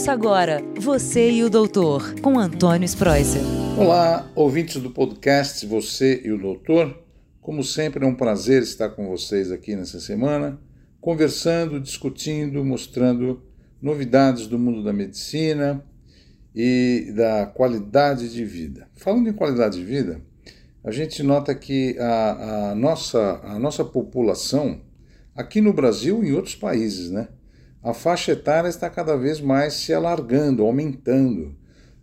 Ouça agora Você e o Doutor, com Antônio Spreuser. Olá, ouvintes do podcast Você e o Doutor. Como sempre, é um prazer estar com vocês aqui nessa semana, conversando, discutindo, mostrando novidades do mundo da medicina e da qualidade de vida. Falando em qualidade de vida, a gente nota que a, a nossa, a nossa população, aqui no Brasil e em outros países, né? A faixa etária está cada vez mais se alargando, aumentando.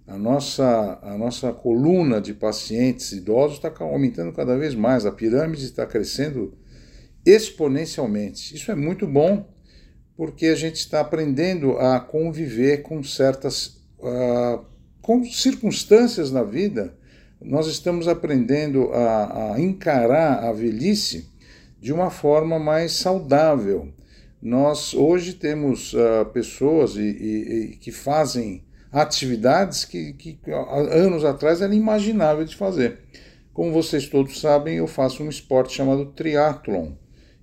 A nossa, a nossa coluna de pacientes idosos está aumentando cada vez mais, a pirâmide está crescendo exponencialmente. Isso é muito bom, porque a gente está aprendendo a conviver com certas uh, com circunstâncias na vida. Nós estamos aprendendo a, a encarar a velhice de uma forma mais saudável nós hoje temos uh, pessoas e, e, e, que fazem atividades que, que anos atrás era imaginável de fazer. Como vocês todos sabem, eu faço um esporte chamado triatlon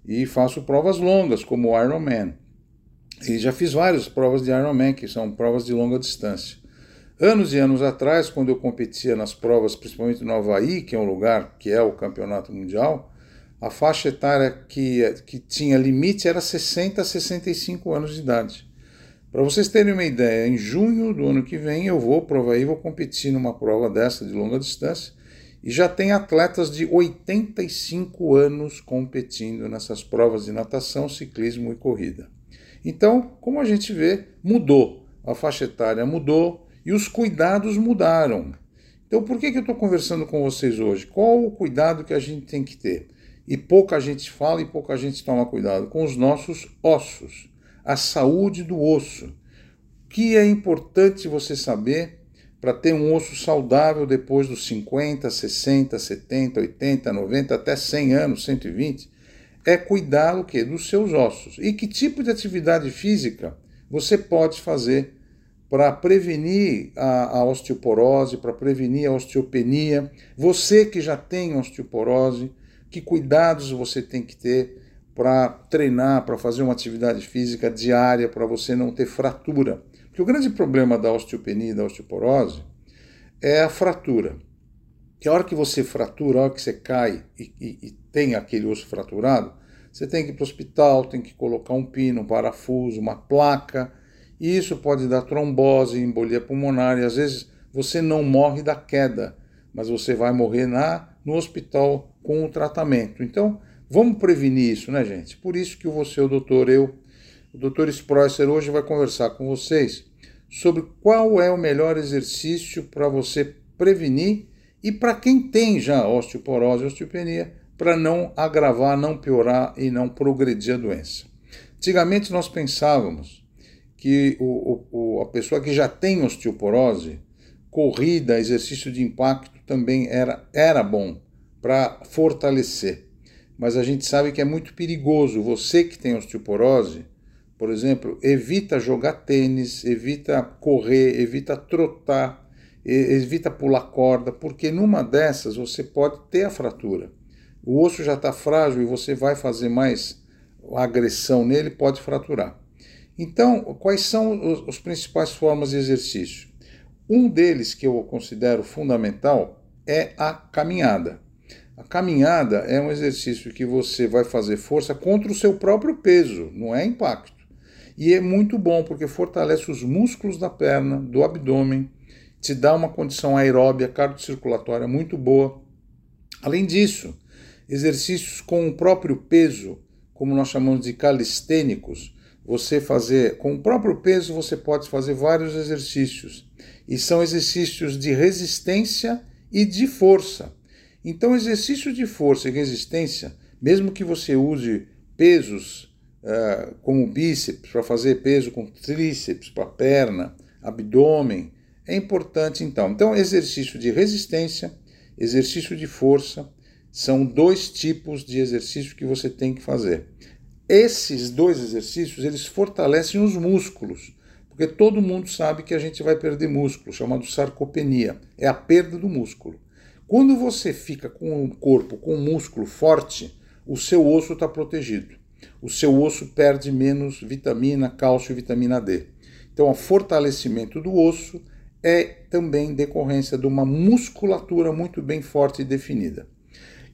e faço provas longas, como o Ironman. E já fiz várias provas de Ironman, que são provas de longa distância. Anos e anos atrás, quando eu competia nas provas, principalmente no Havaí, que é um lugar que é o campeonato mundial, a faixa etária que, que tinha limite era 60 a 65 anos de idade. Para vocês terem uma ideia, em junho do ano que vem eu vou provar aí, vou competir numa prova dessa de longa distância e já tem atletas de 85 anos competindo nessas provas de natação, ciclismo e corrida. Então, como a gente vê, mudou. A faixa etária mudou e os cuidados mudaram. Então, por que, que eu estou conversando com vocês hoje? Qual o cuidado que a gente tem que ter? E pouca gente fala e pouca gente toma cuidado com os nossos ossos, a saúde do osso. O que é importante você saber para ter um osso saudável depois dos 50, 60, 70, 80, 90, até 100 anos, 120, é cuidar o que dos seus ossos. E que tipo de atividade física você pode fazer para prevenir a, a osteoporose, para prevenir a osteopenia. Você que já tem osteoporose, que cuidados você tem que ter para treinar, para fazer uma atividade física diária, para você não ter fratura. Porque o grande problema da osteopenia e da osteoporose é a fratura. Que a hora que você fratura, a hora que você cai e, e, e tem aquele osso fraturado, você tem que ir para o hospital, tem que colocar um pino, um parafuso, uma placa, e isso pode dar trombose, embolia pulmonar, e às vezes você não morre da queda, mas você vai morrer na, no hospital com o tratamento. Então, vamos prevenir isso, né, gente? Por isso que você, o doutor, eu, o doutor Spreusser, hoje vai conversar com vocês sobre qual é o melhor exercício para você prevenir e para quem tem já osteoporose osteopenia, para não agravar, não piorar e não progredir a doença. Antigamente nós pensávamos que o, o, a pessoa que já tem osteoporose, corrida, exercício de impacto também era, era bom para fortalecer. Mas a gente sabe que é muito perigoso. Você que tem osteoporose, por exemplo, evita jogar tênis, evita correr, evita trotar, evita pular corda, porque numa dessas você pode ter a fratura. O osso já está frágil e você vai fazer mais agressão nele, pode fraturar. Então, quais são as principais formas de exercício? Um deles que eu considero fundamental é a caminhada. A caminhada é um exercício que você vai fazer força contra o seu próprio peso, não é impacto. E é muito bom porque fortalece os músculos da perna, do abdômen, te dá uma condição aeróbia cardiocirculatória muito boa. Além disso, exercícios com o próprio peso, como nós chamamos de calistênicos, você fazer com o próprio peso, você pode fazer vários exercícios. E são exercícios de resistência e de força. Então, exercício de força e resistência, mesmo que você use pesos uh, como bíceps para fazer peso com tríceps para perna, abdômen, é importante então. Então, exercício de resistência, exercício de força, são dois tipos de exercício que você tem que fazer. Esses dois exercícios, eles fortalecem os músculos, porque todo mundo sabe que a gente vai perder músculo, chamado sarcopenia, é a perda do músculo. Quando você fica com um corpo com um músculo forte, o seu osso está protegido. O seu osso perde menos vitamina, cálcio e vitamina D. Então, o fortalecimento do osso é também decorrência de uma musculatura muito bem forte e definida.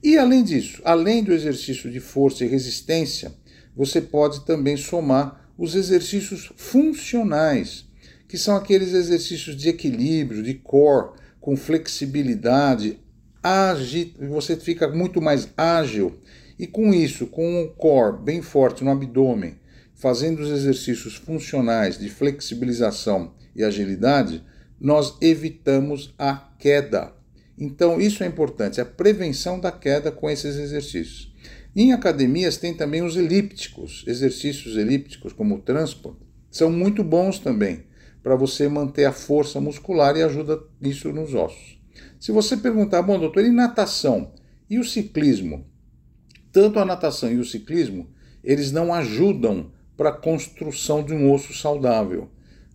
E além disso, além do exercício de força e resistência, você pode também somar os exercícios funcionais, que são aqueles exercícios de equilíbrio, de core, com flexibilidade, agi, você fica muito mais ágil. E com isso, com o core bem forte no abdômen, fazendo os exercícios funcionais de flexibilização e agilidade, nós evitamos a queda. Então, isso é importante, a prevenção da queda com esses exercícios. Em academias tem também os elípticos, exercícios elípticos, como o transport, são muito bons também para você manter a força muscular e ajuda isso nos ossos. Se você perguntar, bom, doutor, e natação? E o ciclismo? Tanto a natação e o ciclismo, eles não ajudam para a construção de um osso saudável.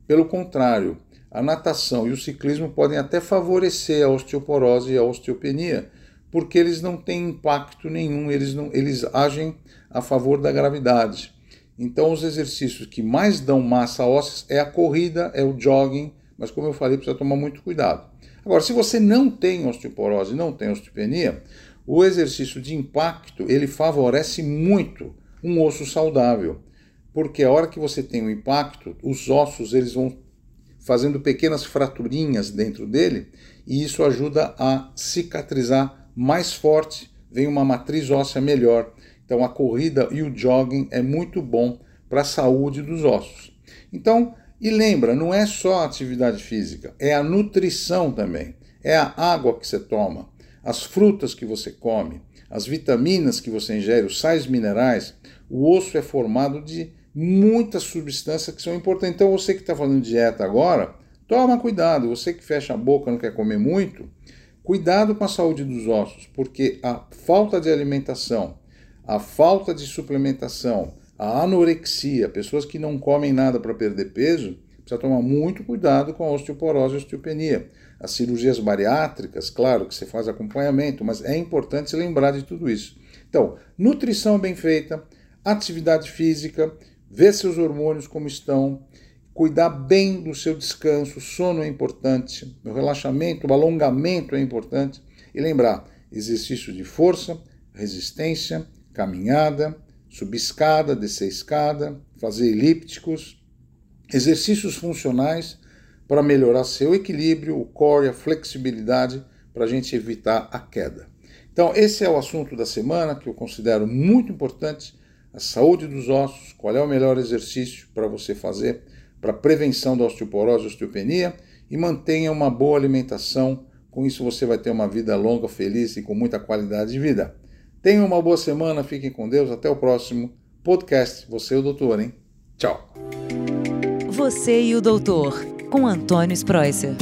Pelo contrário, a natação e o ciclismo podem até favorecer a osteoporose e a osteopenia, porque eles não têm impacto nenhum, eles, não, eles agem a favor da gravidade. Então, os exercícios que mais dão massa óssea é a corrida, é o jogging, mas como eu falei, precisa tomar muito cuidado. Agora, se você não tem osteoporose, não tem osteopenia, o exercício de impacto ele favorece muito um osso saudável, porque a hora que você tem o um impacto, os ossos eles vão fazendo pequenas fraturinhas dentro dele e isso ajuda a cicatrizar mais forte, vem uma matriz óssea melhor. Então a corrida e o jogging é muito bom para a saúde dos ossos. Então, e lembra, não é só a atividade física, é a nutrição também. É a água que você toma, as frutas que você come, as vitaminas que você ingere, os sais minerais. O osso é formado de muitas substâncias que são importantes. Então, você que está fazendo dieta agora, toma cuidado. Você que fecha a boca, não quer comer muito, cuidado com a saúde dos ossos, porque a falta de alimentação, a falta de suplementação, a anorexia, pessoas que não comem nada para perder peso, precisa tomar muito cuidado com a osteoporose e a osteopenia. As cirurgias bariátricas, claro que você faz acompanhamento, mas é importante se lembrar de tudo isso. Então, nutrição bem feita, atividade física, ver seus hormônios como estão, cuidar bem do seu descanso, sono é importante, o relaxamento, o alongamento é importante e lembrar exercício de força, resistência, caminhada, subir escada, descer escada, fazer elípticos, exercícios funcionais para melhorar seu equilíbrio, o core, a flexibilidade, para a gente evitar a queda. Então, esse é o assunto da semana que eu considero muito importante a saúde dos ossos, qual é o melhor exercício para você fazer para prevenção da osteoporose e osteopenia e mantenha uma boa alimentação. Com isso você vai ter uma vida longa, feliz e com muita qualidade de vida. Tenham uma boa semana, fiquem com Deus, até o próximo podcast. Você e o doutor, hein? Tchau. Você e o doutor, com Antônio Spreuser.